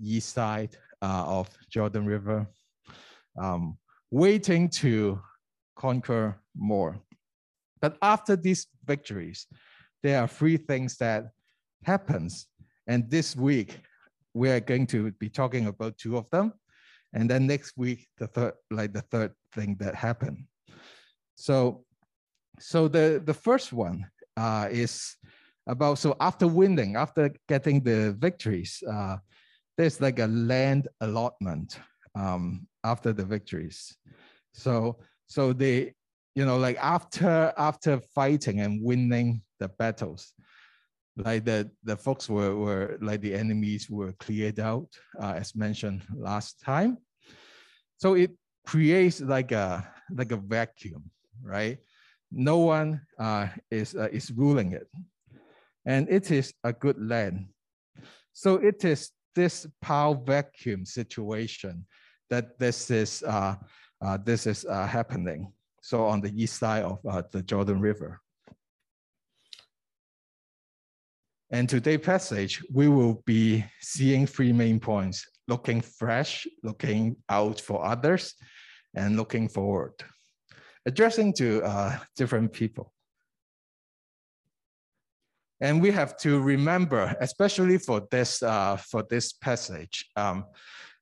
east side uh, of Jordan River, um, waiting to conquer more. But after these victories, there are three things that happens. And this week, we are going to be talking about two of them. And then next week, the third, like the third thing that happened. So, so the, the first one uh, is about, so after winning, after getting the victories, uh, there's like a land allotment um, after the victories. So, so they, you know, like after after fighting and winning the battles, like the the folks were were like the enemies were cleared out, uh, as mentioned last time. So it creates like a like a vacuum, right? No one uh, is uh, is ruling it, and it is a good land. So it is this power vacuum situation that this is uh, uh, this is uh, happening so on the east side of uh, the Jordan River. And today's passage, we will be seeing three main points, looking fresh, looking out for others, and looking forward, addressing to uh, different people. And we have to remember, especially for this, uh, for this passage, um,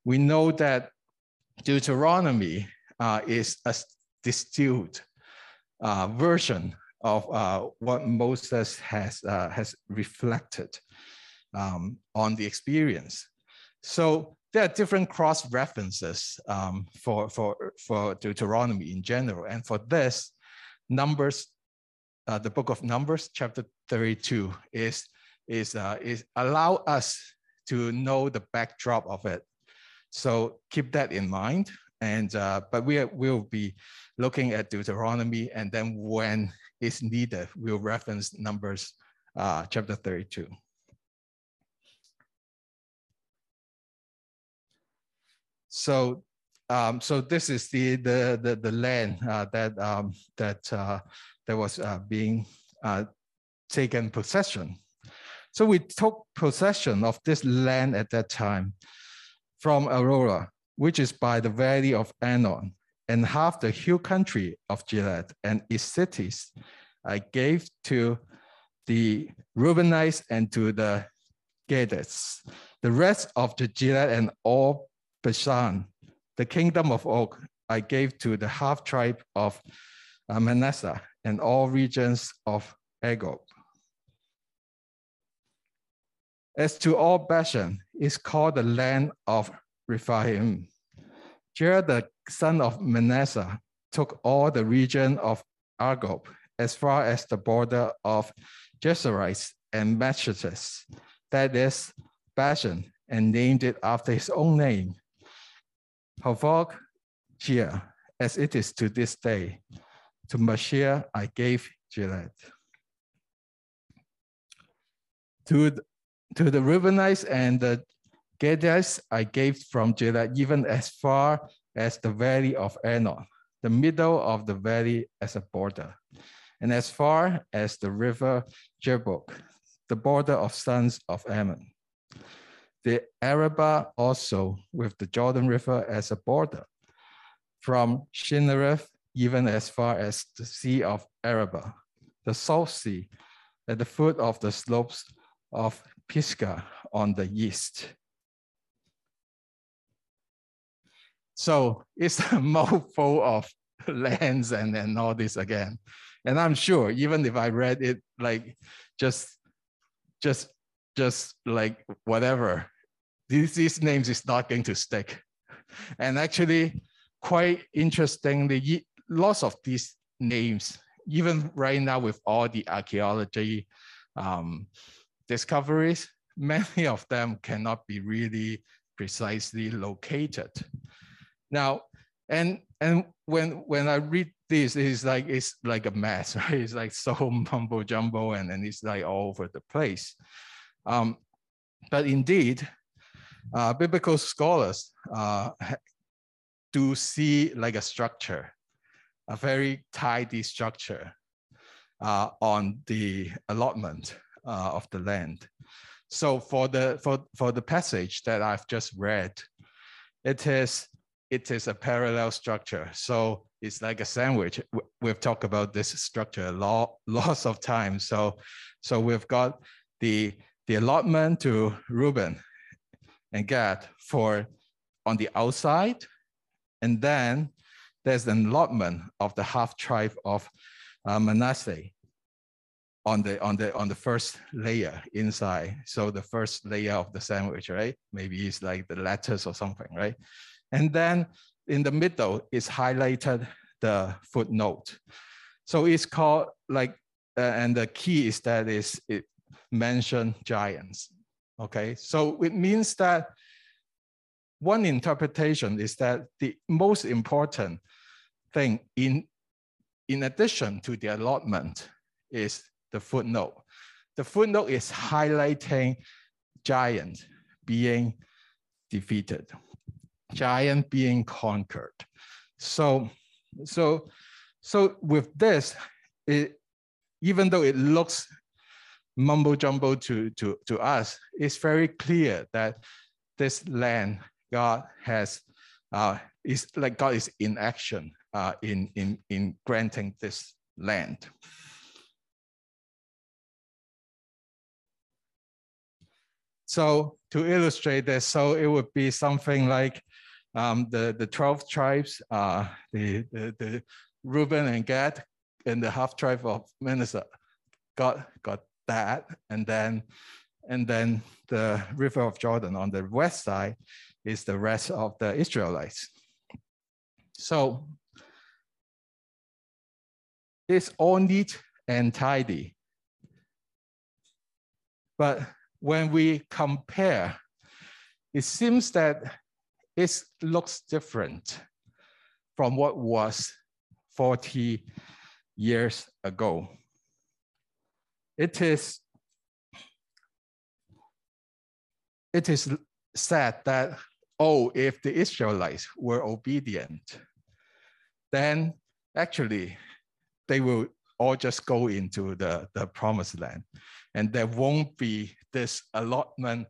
we know that Deuteronomy uh, is a distilled uh, version of uh, what Moses has, uh, has reflected um, on the experience. So there are different cross references um, for, for, for Deuteronomy in general. And for this, Numbers, uh, the book of Numbers, chapter 32, is, is, uh, is allow us to know the backdrop of it. So keep that in mind. And uh, but we will be looking at Deuteronomy, and then when it's needed, we'll reference Numbers uh, chapter 32. So, um, so this is the the the, the land uh, that um, that uh, that was uh, being uh, taken possession. So we took possession of this land at that time from Aroer, which is by the valley of Arnon, and half the hill country of Gilead and its cities I gave to the Reubenites and to the Gadites. The rest of the Gilead and all Bashan, the kingdom of Og, I gave to the half tribe of uh, Manasseh and all regions of Argob. As to all Bashan, is called the land of Rephaim. Jair, the son of Manasseh, took all the region of Argob as far as the border of Geshurites and Machates, that is Bashan, and named it after his own name. Havok Gia, as it is to this day. To Machir I gave Gilead. To the, to the Reubenites and the Gadites I gave from Gilead even as far as the valley of Arnon, the middle of the valley as a border, and as far as the river Jabbok, the border of sons of Ammon. The Arabah also with the Jordan River as a border, from Chinnereth even as far as the Sea of Arabah, the South Sea, at the foot of the slopes of Pisgah on the east, So it's a mouthful of lands and, and all this again. And I'm sure even if I read it like just just just like whatever, these, these names is not going to stick. And actually, quite interestingly, lots of these names, even right now with all the archaeology um, discoveries, many of them cannot be really precisely located. Now, and and when when I read this, it's like it's like a mess, right? It's like so mumbo jumbo and, and it's like all over the place. Um, but indeed, uh, biblical scholars uh, do see like a structure, a very tidy structure uh, on the allotment uh, of the land. so for the for for the passage that I've just read, it is it is a parallel structure. So it's like a sandwich. We've talked about this structure a lot, lots of times. So, so we've got the the allotment to Reuben and Gad for on the outside, and then there's an allotment of the half tribe of uh, Manasseh on the on the on the first layer inside. So the first layer of the sandwich, right? Maybe it's like the lettuce or something, right? And then in the middle is highlighted the footnote. So it's called like, uh, and the key is that is it mentioned giants. Okay, so it means that one interpretation is that the most important thing in, in addition to the allotment is the footnote. The footnote is highlighting giant being defeated, giant being conquered. So, so, so with this, it, even though it looks mumbo jumbo to, to, to us, it's very clear that this land God has uh, is like God is in action uh, in, in, in granting this land. So to illustrate this, so it would be something like um, the, the 12 tribes, uh, the, the, the Reuben and Gad and the half tribe of Manasseh got, got that. And then, and then the river of Jordan on the west side is the rest of the Israelites. So it's all neat and tidy. But when we compare, it seems that it looks different from what was 40 years ago. It is, it is said that, oh, if the Israelites were obedient, then actually they will all just go into the, the promised land. And there won't be this allotment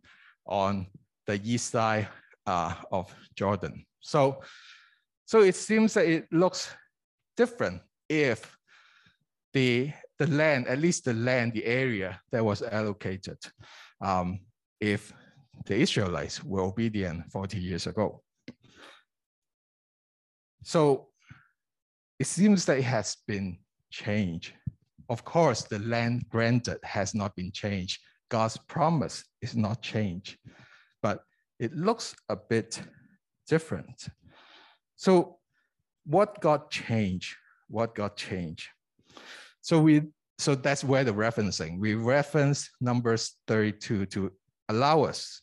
on the east side uh, of Jordan. So, so it seems that it looks different if the, the land, at least the land, the area that was allocated, um, if the Israelites were obedient 40 years ago. So it seems that it has been changed. Of course, the land granted has not been changed. God's promise is not changed, but it looks a bit different. So what got changed? What got changed? So we so that's where the referencing. We reference numbers 32 to allow us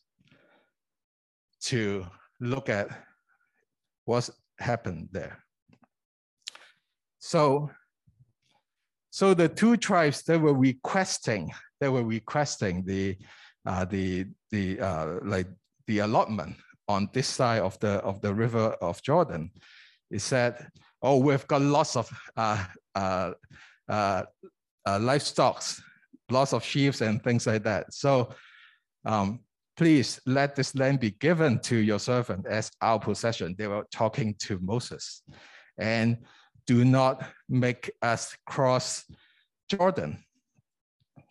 to look at what's happened there. So, so the two tribes that were requesting, they were requesting the, uh, the, the uh, like the allotment on this side of the of the river of Jordan. It said, "Oh, we've got lots of uh, uh, uh, uh livestock, lots of sheep and things like that. So um, please let this land be given to your servant as our possession." They were talking to Moses, and do not make us cross Jordan.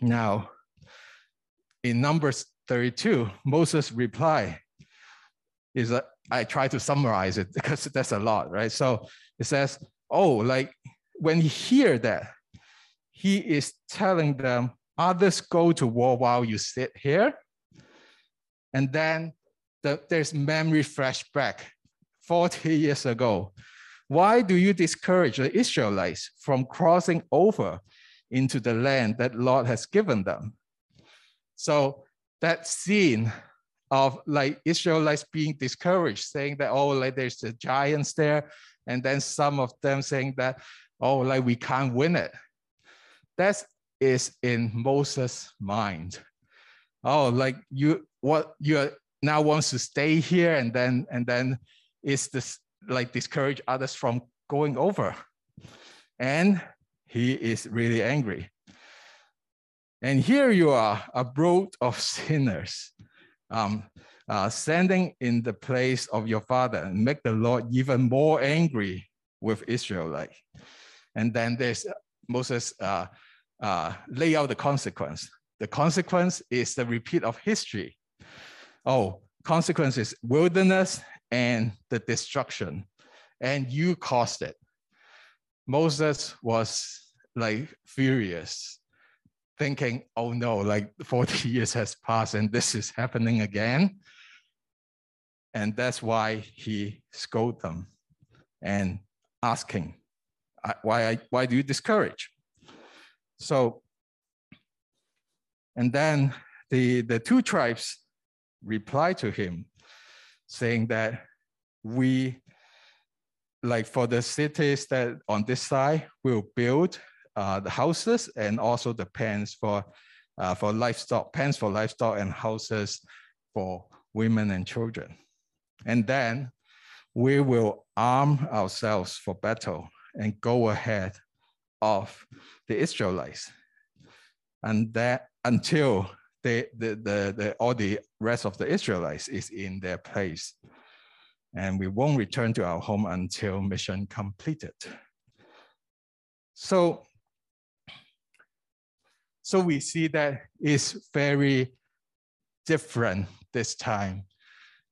Now, in Numbers 32, Moses' reply is that I try to summarize it because that's a lot, right? So it says, oh, like when he hear that, he is telling them, others go to war while you sit here. And then the, there's memory flashback 40 years ago. Why do you discourage the Israelites from crossing over into the land that Lord has given them? So that scene of like Israelites being discouraged, saying that, oh, like there's the giants there. And then some of them saying that, oh, like we can't win it. That is in Moses' mind. Oh, like you, what you now wants to stay here and then, and then is this like discourage others from going over. And he is really angry. And here you are, a brood of sinners, um, uh, standing in the place of your father and make the Lord even more angry with Israelite. And then there's Moses uh, uh, lay out the consequence. The consequence is the repeat of history. Oh, consequences: wilderness and the destruction. And you caused it. Moses was like furious, thinking, oh no, like 40 years has passed and this is happening again. And that's why he scolded them and asking, why, I, why do you discourage? So, and then the, the two tribes reply to him saying that we, like for the cities that on this side, will build uh, the houses and also the pens for, uh, for livestock, pens for livestock and houses for women and children. And then we will arm ourselves for battle and go ahead of the Israelites. And that until they, the, the, the, all the rest of the Israelites is in their place. And we won't return to our home until mission completed. So, so we see that it's very different this time.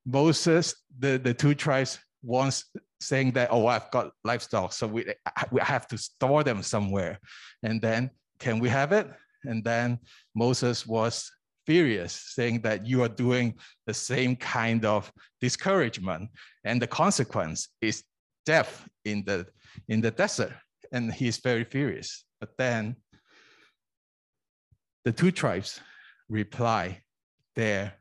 Moses, the, the two tribes once saying that, oh, I've got livestock, so we, we have to store them somewhere. And then, can we have it? And then Moses was furious, saying that you are doing the same kind of discouragement. And the consequence is death in the, in the desert. And he's very furious. But then the two tribes reply their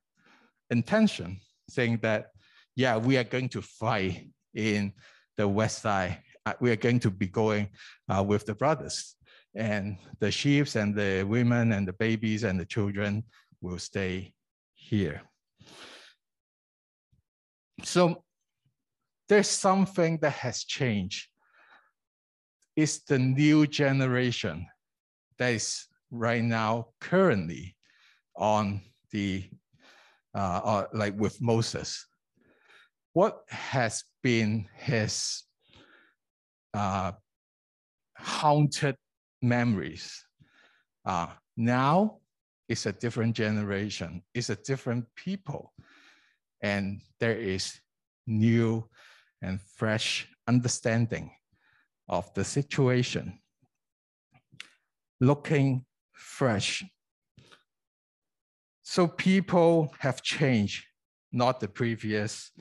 intention, saying that, yeah, we are going to fight in the west side. Uh, we are going to be going uh, with the brothers and the sheep and the women and the babies and the children will stay here. So there's something that has changed. It's the new generation that is right now currently on the uh, uh, like with Moses. What has been his uh, haunted memories? Uh, now it's a different generation, it's a different people, and there is new and fresh understanding of the situation. Looking fresh. So people have changed, not the previous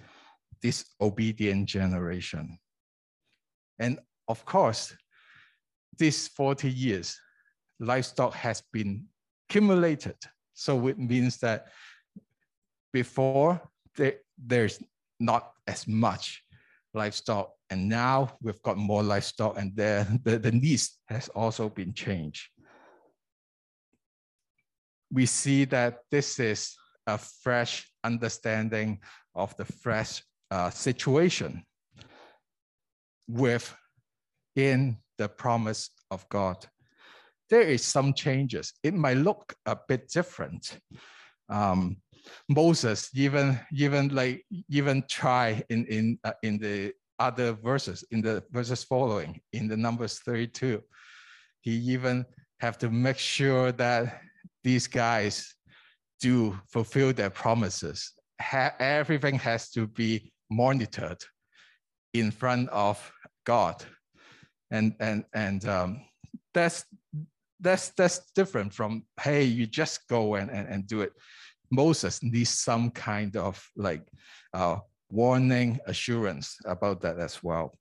disobedient generation. And of course, these 40 years, livestock has been accumulated. So it means that before there, there's not as much livestock and now we've got more livestock and the, the, the needs has also been changed. We see that this is a fresh understanding of the fresh uh, situation within the promise of God. There is some changes. It might look a bit different. Um, Moses even even like even try in in uh, in the other verses in the verses following in the numbers 32 he even have to make sure that these guys do fulfill their promises ha everything has to be monitored in front of God. And, and, and um, that's, that's, that's different from, hey, you just go and, and, and do it. Moses needs some kind of like uh, warning assurance about that as well.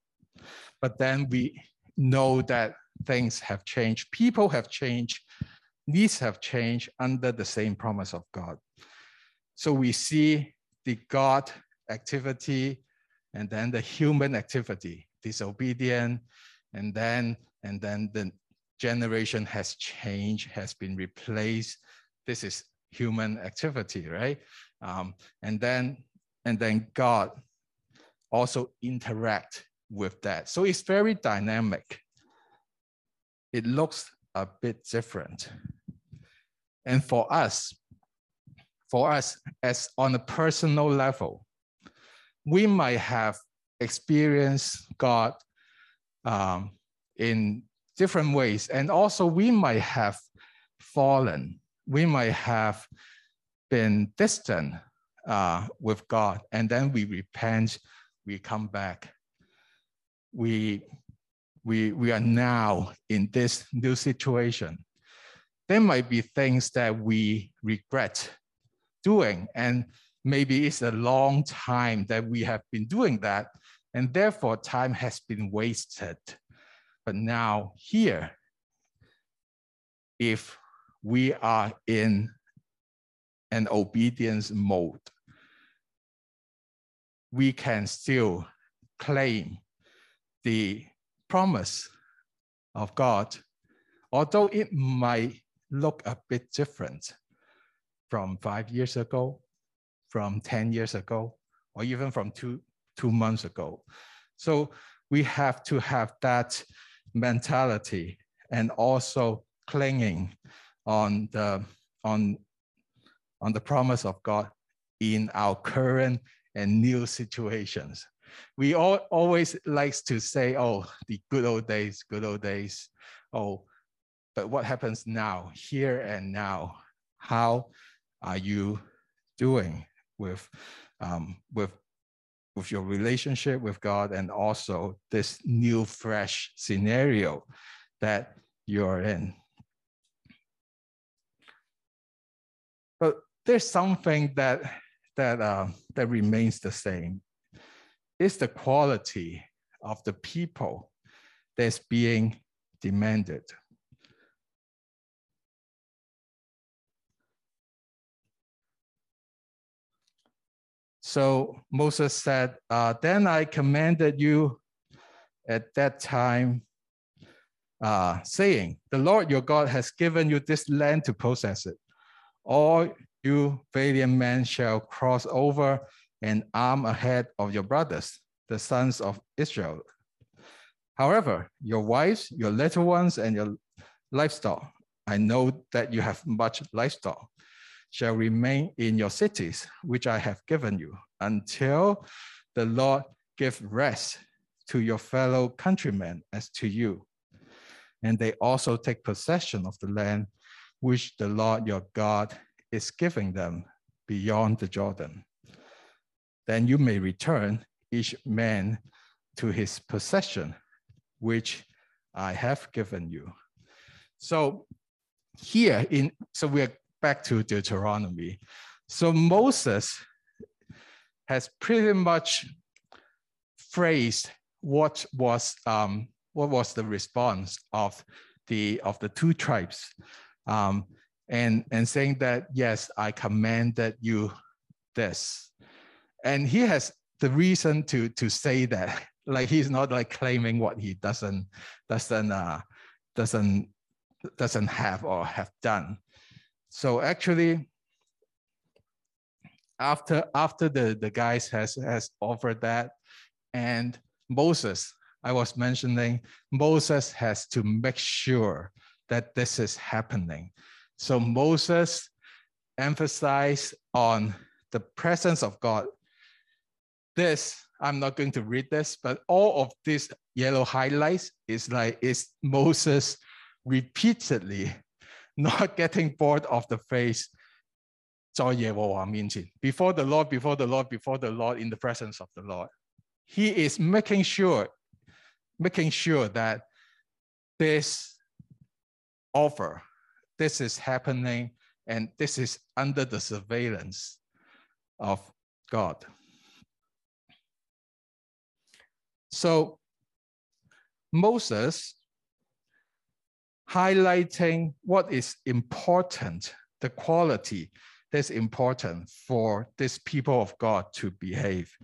But then we know that things have changed, people have changed, needs have changed under the same promise of God. So we see the God activity and then the human activity, disobedient, and then and then the generation has changed, has been replaced. This is human activity, right? Um, and then and then God also interact with that. So it's very dynamic. It looks a bit different. And for us, for us as on a personal level, we might have experienced God um, in different ways. And also we might have fallen. We might have been distant uh, with God. And then we repent, we come back. We, we, we are now in this new situation. There might be things that we regret doing, and maybe it's a long time that we have been doing that, and therefore time has been wasted. But now, here, if we are in an obedience mode, we can still claim the promise of God, although it might look a bit different from five years ago, from 10 years ago, or even from two, two months ago. So we have to have that mentality and also clinging on the on on the promise of God in our current and new situations. We all always likes to say, "Oh, the good old days, good old days." Oh, but what happens now, here and now? How are you doing with um, with with your relationship with God and also this new, fresh scenario that you're in. But there's something that that uh, that remains the same. It's the quality of the people that's being demanded. So Moses said, uh, Then I commanded you at that time, uh, saying, The Lord your God has given you this land to possess it. All you valiant men shall cross over and arm ahead of your brothers, the sons of Israel. However, your wives, your little ones, and your livestock, I know that you have much livestock shall remain in your cities, which I have given you, until the Lord give rest to your fellow countrymen as to you. And they also take possession of the land which the Lord your God is giving them beyond the Jordan. Then you may return each man to his possession, which I have given you. So here in so we're back to Deuteronomy. So Moses has pretty much phrased what was um, what was the response of the of the two tribes, um, and and saying that yes, I commanded you this, and he has the reason to to say that. Like he's not like claiming what he doesn't doesn't uh, doesn't doesn't have or have done. So actually, after after the, the guys has, has offered that, and Moses, I was mentioning, Moses has to make sure that this is happening. So Moses emphasized on the presence of God. This, I'm not going to read this, but all of these yellow highlights is like is Moses repeatedly not getting bored of the face before the Lord, before the Lord, before the Lord, in the presence of the Lord. He is making sure, making sure that this offer, this is happening, and this is under the surveillance of God. So Moses highlighting what is important, the quality that's important for this people of God to behave.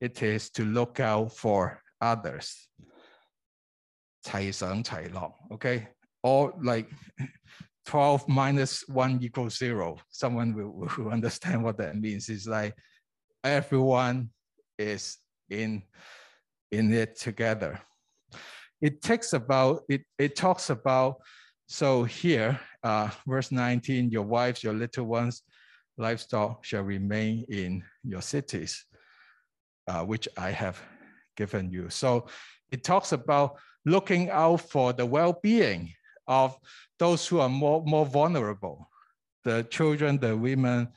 It is to look out for others. 齐上齐落, okay? Or like 12 minus 1 equals 0. Someone will, will understand what that means. It's like everyone is in, in it together it takes about it, it talks about So here, uh, verse 19, your wives, your little ones, livestock shall remain in your cities, uh, which I have given you. So it talks about looking out for the well-being of those who are more, more vulnerable, the children, the women,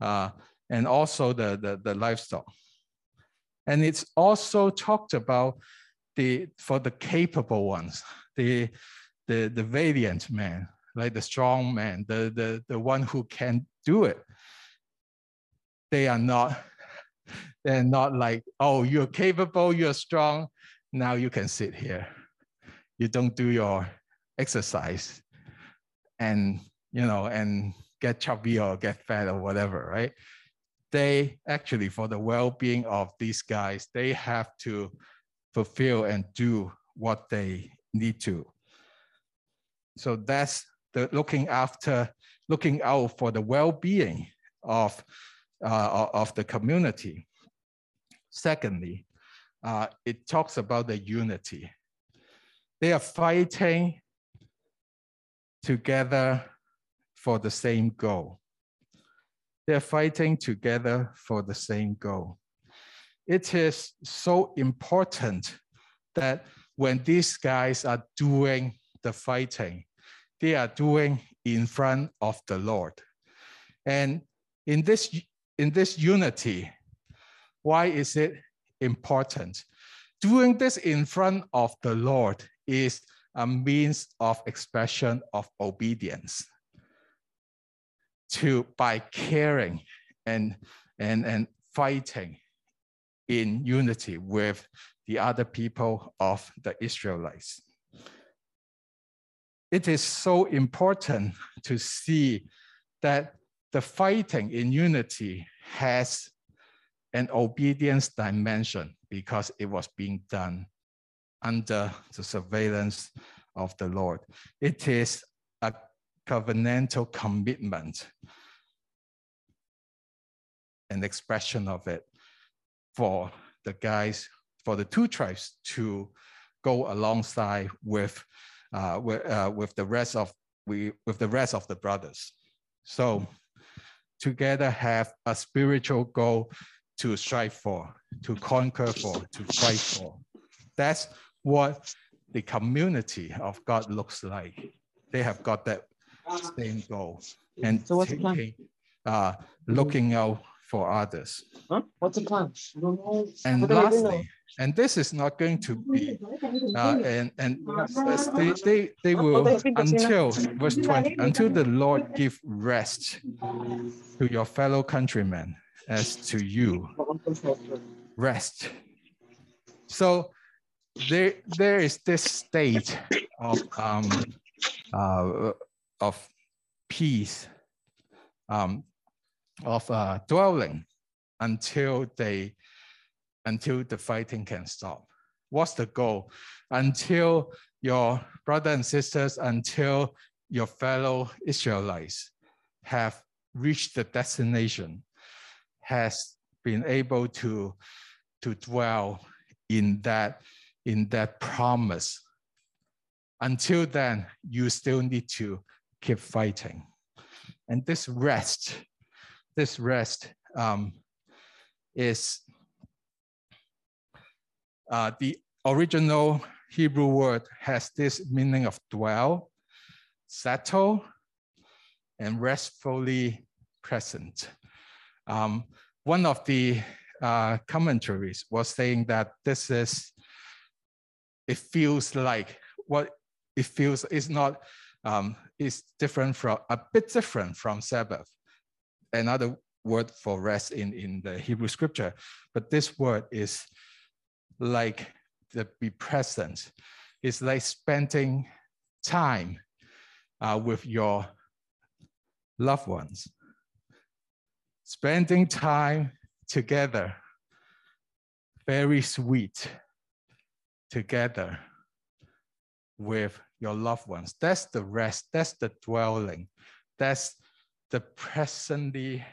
uh, and also the, the, the livestock. And it's also talked about the for the capable ones, the the the valiant man, like the strong man, the the the one who can do it. They are not. They're not like, oh, you're capable, you're strong. Now you can sit here. You don't do your exercise, and you know, and get chubby or get fat or whatever, right? They actually, for the well-being of these guys, they have to fulfill and do what they need to. So that's the looking after, looking out for the well-being of, uh, of the community. Secondly, uh, it talks about the unity. They are fighting together for the same goal. They're fighting together for the same goal it is so important that when these guys are doing the fighting, they are doing in front of the Lord. And in this, in this unity, why is it important? Doing this in front of the Lord is a means of expression of obedience to by caring and, and, and fighting in unity with the other people of the Israelites. It is so important to see that the fighting in unity has an obedience dimension because it was being done under the surveillance of the Lord. It is a covenantal commitment, an expression of it for the guys, for the two tribes to go alongside with, uh, with, uh, with the rest of we with the rest of the brothers. So together have a spiritual goal to strive for, to conquer for, to fight for. That's what the community of God looks like. They have got that same goal and So what's the taking, uh, looking out for others. Huh? What's the plan? And What do I do now? lastly, and this is not going to be, uh, and, and they, they, they will, until verse 20, until the Lord give rest to your fellow countrymen as to you, rest. So there, there is this state of, um, uh, of peace, um, of uh, dwelling until they until the fighting can stop. What's the goal? Until your brother and sisters, until your fellow Israelites have reached the destination, has been able to, to dwell in that, in that promise. Until then, you still need to keep fighting. And this rest, this rest um, is uh, the original Hebrew word has this meaning of dwell, settle, and restfully present. Um, one of the uh, commentaries was saying that this is, it feels like what it feels is not, um, is different from, a bit different from Sabbath. Another word for rest in, in the Hebrew scripture, but this word is like the be present. It's like spending time uh, with your loved ones. Spending time together, very sweet, together with your loved ones. That's the rest, that's the dwelling, that's the presently,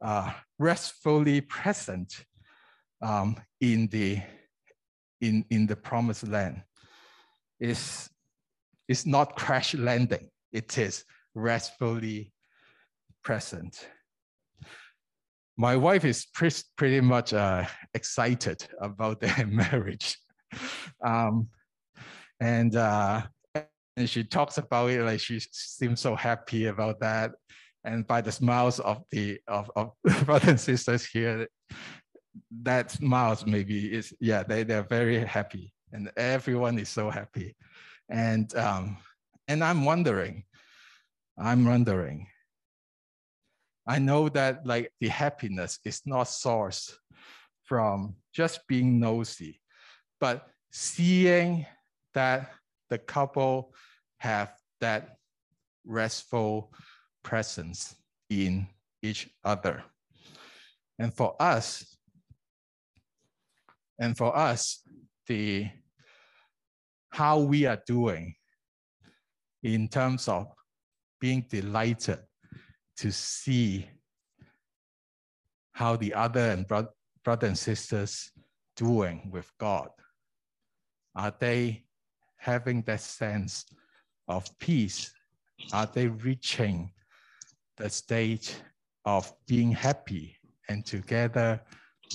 uh, restfully present um, in the in in the promised land is It's not crash landing. It is restfully present. My wife is pre pretty much uh, excited about their marriage. Um, and, uh, and she talks about it like she seems so happy about that. And by the smiles of the of, of brothers and sisters here, that smiles maybe is yeah they they're very happy and everyone is so happy, and um, and I'm wondering, I'm wondering. I know that like the happiness is not sourced from just being nosy, but seeing that the couple have that restful presence in each other. And for us, and for us, the how we are doing in terms of being delighted to see how the other and bro- brother and sisters doing with God. Are they having that sense of peace? Are they reaching the state of being happy and together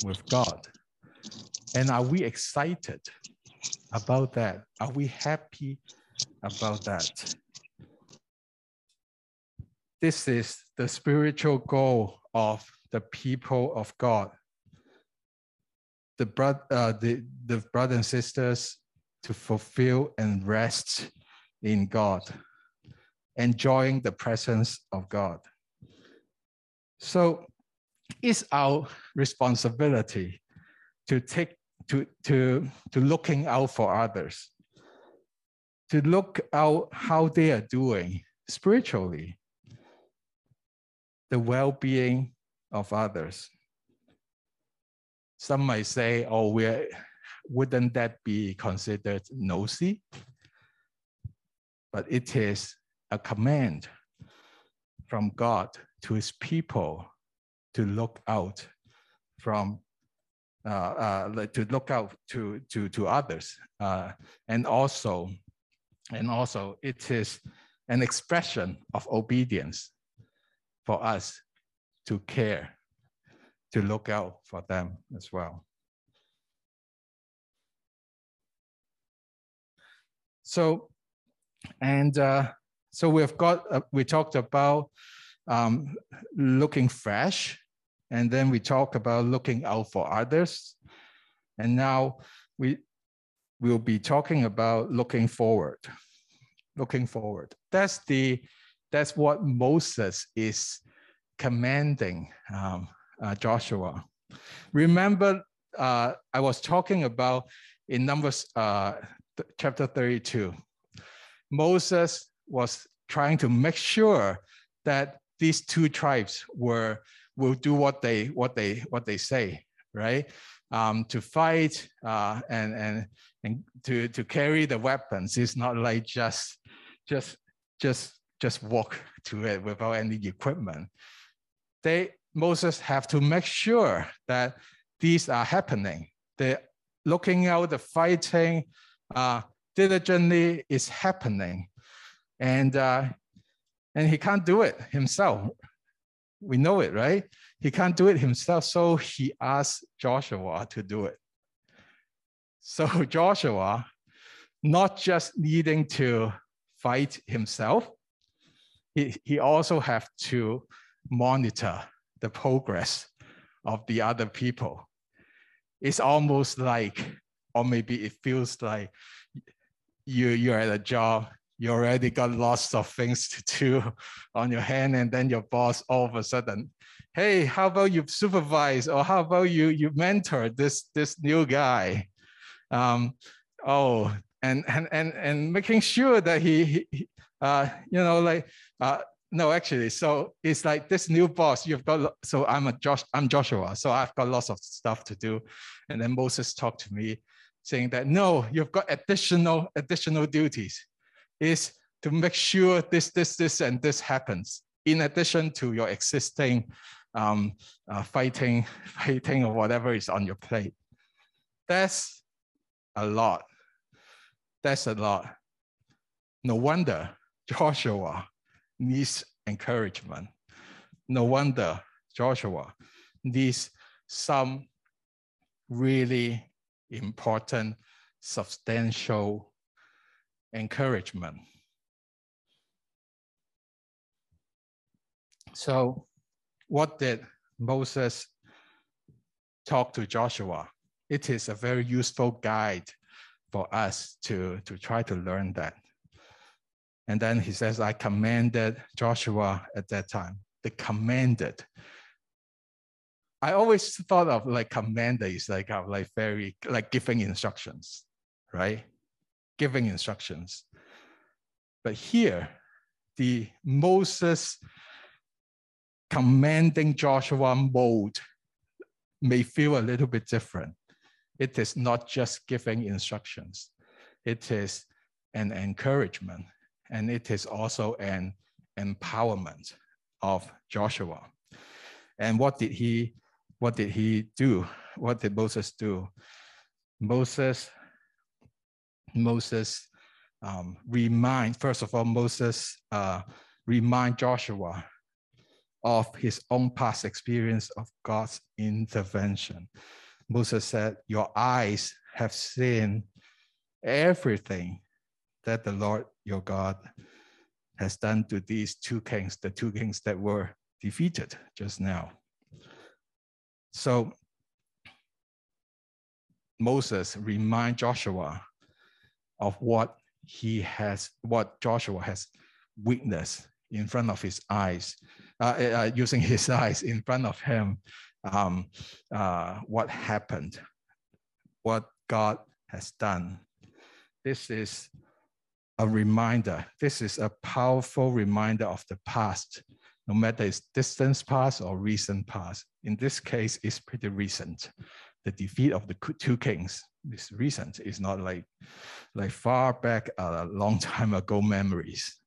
with God? And are we excited about that? Are we happy about that? This is the spiritual goal of the people of God. The, bro- uh, the, the brothers and sisters to fulfill and rest in God, enjoying the presence of God. So it's our responsibility to take to, to, to looking out for others, to look out how they are doing spiritually, the well-being of others. Some might say, oh, we're, wouldn't that be considered nosy? But it is a command from God to his people to look out from uh, uh, to look out to to to others, uh, and also, and also it is an expression of obedience for us to care, to look out for them as well. So, and uh, so we've got uh, we talked about um, looking fresh and then we talk about looking out for others. And now we will be talking about looking forward. Looking forward. That's the that's what Moses is commanding um, uh, Joshua. Remember, uh, I was talking about in Numbers uh, chapter 32. Moses was trying to make sure that these two tribes were will do what they what they what they say, right? Um, to fight uh, and and and to to carry the weapons It's not like just just just just walk to it without any equipment. They Moses have to make sure that these are happening. The looking out, the fighting uh, diligently is happening, and uh, and he can't do it himself, we know it, right? He can't do it himself, so he asked Joshua to do it. So Joshua, not just needing to fight himself, he, he also have to monitor the progress of the other people. It's almost like, or maybe it feels like you, you're at a job you already got lots of things to do on your hand and then your boss all of a sudden hey how about you supervise or how about you you mentor this this new guy? Um, oh and and and and making sure that he, he uh, you know like uh, no actually so it's like this new boss you've got so i'm a josh i'm joshua so i've got lots of stuff to do. And then moses talked to me saying that no you've got additional additional duties is to make sure this, this, this, and this happens in addition to your existing um, uh, fighting, fighting or whatever is on your plate. That's a lot. That's a lot. No wonder Joshua needs encouragement. No wonder Joshua needs some really important, substantial encouragement. So, what did Moses talk to Joshua? It is a very useful guide for us to, to try to learn that. And then he says, I commanded Joshua at that time. The commanded. I always thought of like commander is like like very like giving instructions, right? Giving instructions. But here, the Moses commanding Joshua mode may feel a little bit different. It is not just giving instructions, it is an encouragement, and it is also an empowerment of Joshua. And what did he what did he do? What did Moses do? Moses Moses um, remind first of all Moses uh, remind Joshua of his own past experience of God's intervention. Moses said, Your eyes have seen everything that the Lord your God has done to these two kings, the two kings that were defeated just now. So Moses remind Joshua of what he has, what Joshua has witnessed in front of his eyes, uh, uh, using his eyes in front of him um, uh, what happened, what God has done. This is a reminder. This is a powerful reminder of the past, no matter it's distant past or recent past. In this case, it's pretty recent. The defeat of the two kings is recent. It's not like, like far back a long time ago memories.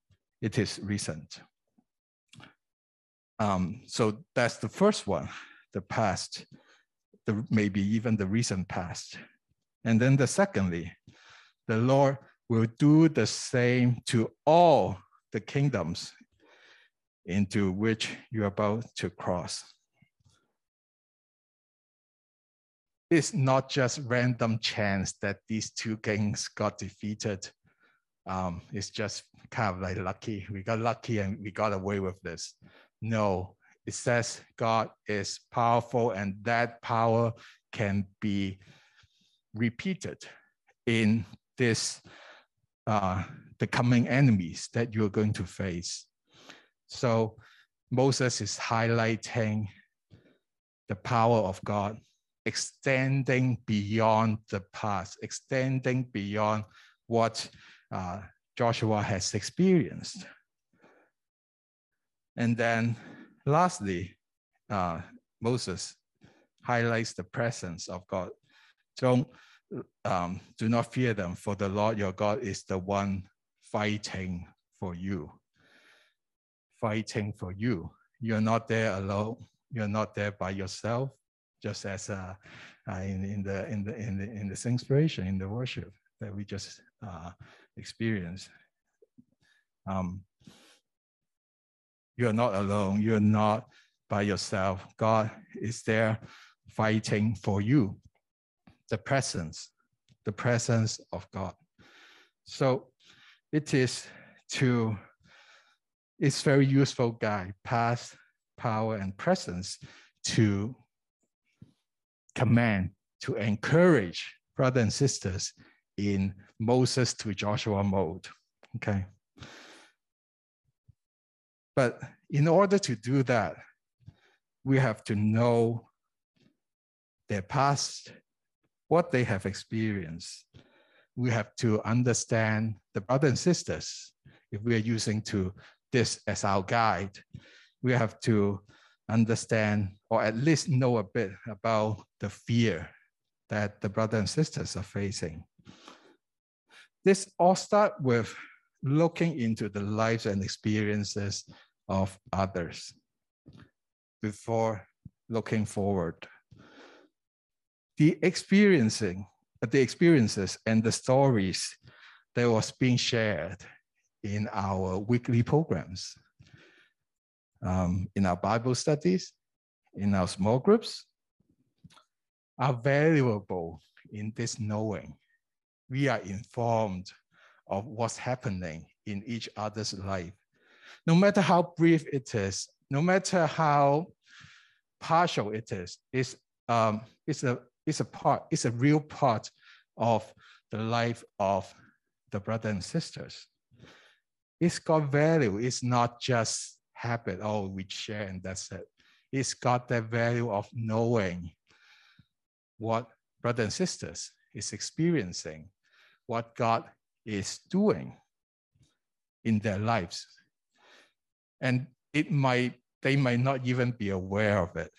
It is recent. Um, so that's the first one the past, the, maybe even the recent past. And then the secondly, the Lord will do the same to all the kingdoms into which you're about to cross. It's not just random chance that these two kings got defeated. Um, it's just kind of like lucky. We got lucky and we got away with this. No, it says God is powerful and that power can be repeated in this uh, the coming enemies that you're going to face. So Moses is highlighting the power of God, extending beyond the past, extending beyond what uh, Joshua has experienced. And then Lastly, uh, Moses highlights the presence of God. Don't um, do not fear them, for the Lord your God is the one fighting for you. Fighting for you. You're not there alone. You're not there by yourself. Just as uh, uh, in, in the in the in the in the inspiration in the worship that we just uh, experienced. Um, you're not alone. You're not by yourself. God is there fighting for you. The presence, the presence of God. So it is to, it's very useful guide, past, power, and presence to command, to encourage brothers and sisters in Moses to Joshua mode. Okay. But in order to do that, we have to know their past, what they have experienced. We have to understand the brothers and sisters. If we are using to this as our guide, we have to understand or at least know a bit about the fear that the brothers and sisters are facing. This all start with looking into the lives and experiences of others before looking forward. The experiencing, the experiences and the stories that was being shared in our weekly programs, um, in our Bible studies, in our small groups, are valuable in this knowing. We are informed of what's happening in each other's life. No matter how brief it is, no matter how partial it is, it's, um, it's, a, it's a part, it's a real part of the life of the brothers and sisters. It's got value. It's not just habit, oh, we share and that's it. It's got that value of knowing what brothers and sisters is experiencing, what God is doing in their lives. And it might, they might not even be aware of it,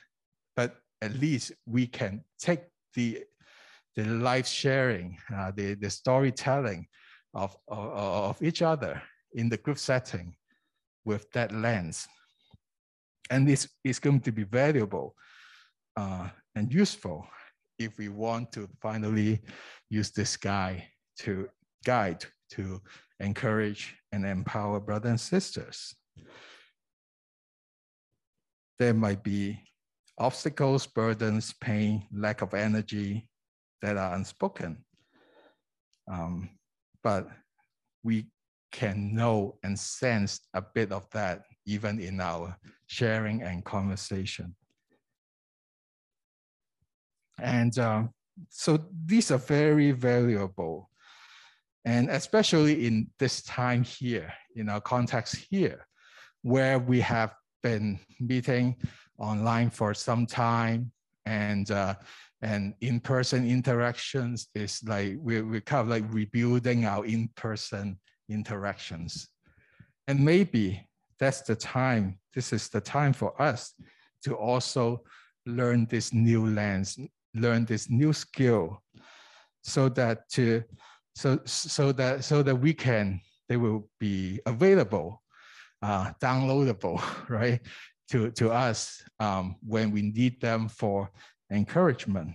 but at least we can take the, the life sharing, uh, the, the storytelling of, of, of each other in the group setting with that lens. And this is going to be valuable uh, and useful if we want to finally use this guide to guide to encourage and empower brothers and sisters. There might be obstacles, burdens, pain, lack of energy that are unspoken. Um, but we can know and sense a bit of that even in our sharing and conversation. And uh, so these are very valuable. And especially in this time here, in our context here, where we have been meeting online for some time and uh, and in-person interactions is like we're, we're kind of like rebuilding our in-person interactions. And maybe that's the time, this is the time for us to also learn this new lens, learn this new skill so that to so so that so that we can they will be available uh, downloadable right to to us um, when we need them for encouragement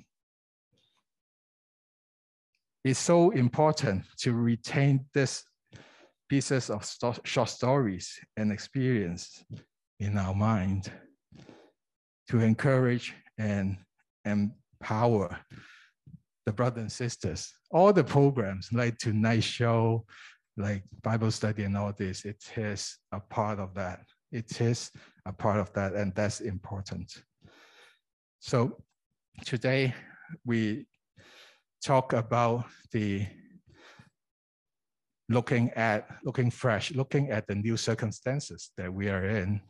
it's so important to retain this pieces of sto short stories and experience in our mind to encourage and empower the brothers and sisters. All the programs like Tonight Show, like Bible study and all this, it is a part of that. It is a part of that, and that's important. So today we talk about the looking at, looking fresh, looking at the new circumstances that we are in.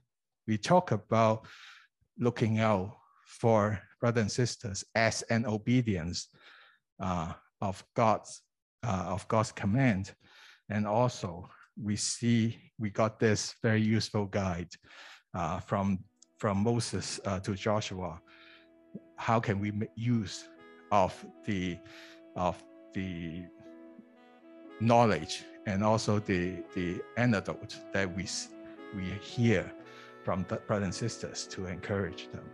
We talk about looking out for brothers and sisters as an obedience uh, of God's uh, of God's command, and also we see we got this very useful guide uh, from from Moses uh, to Joshua. How can we make use of the of the knowledge and also the, the anecdote that we, we hear from the brothers and sisters to encourage them.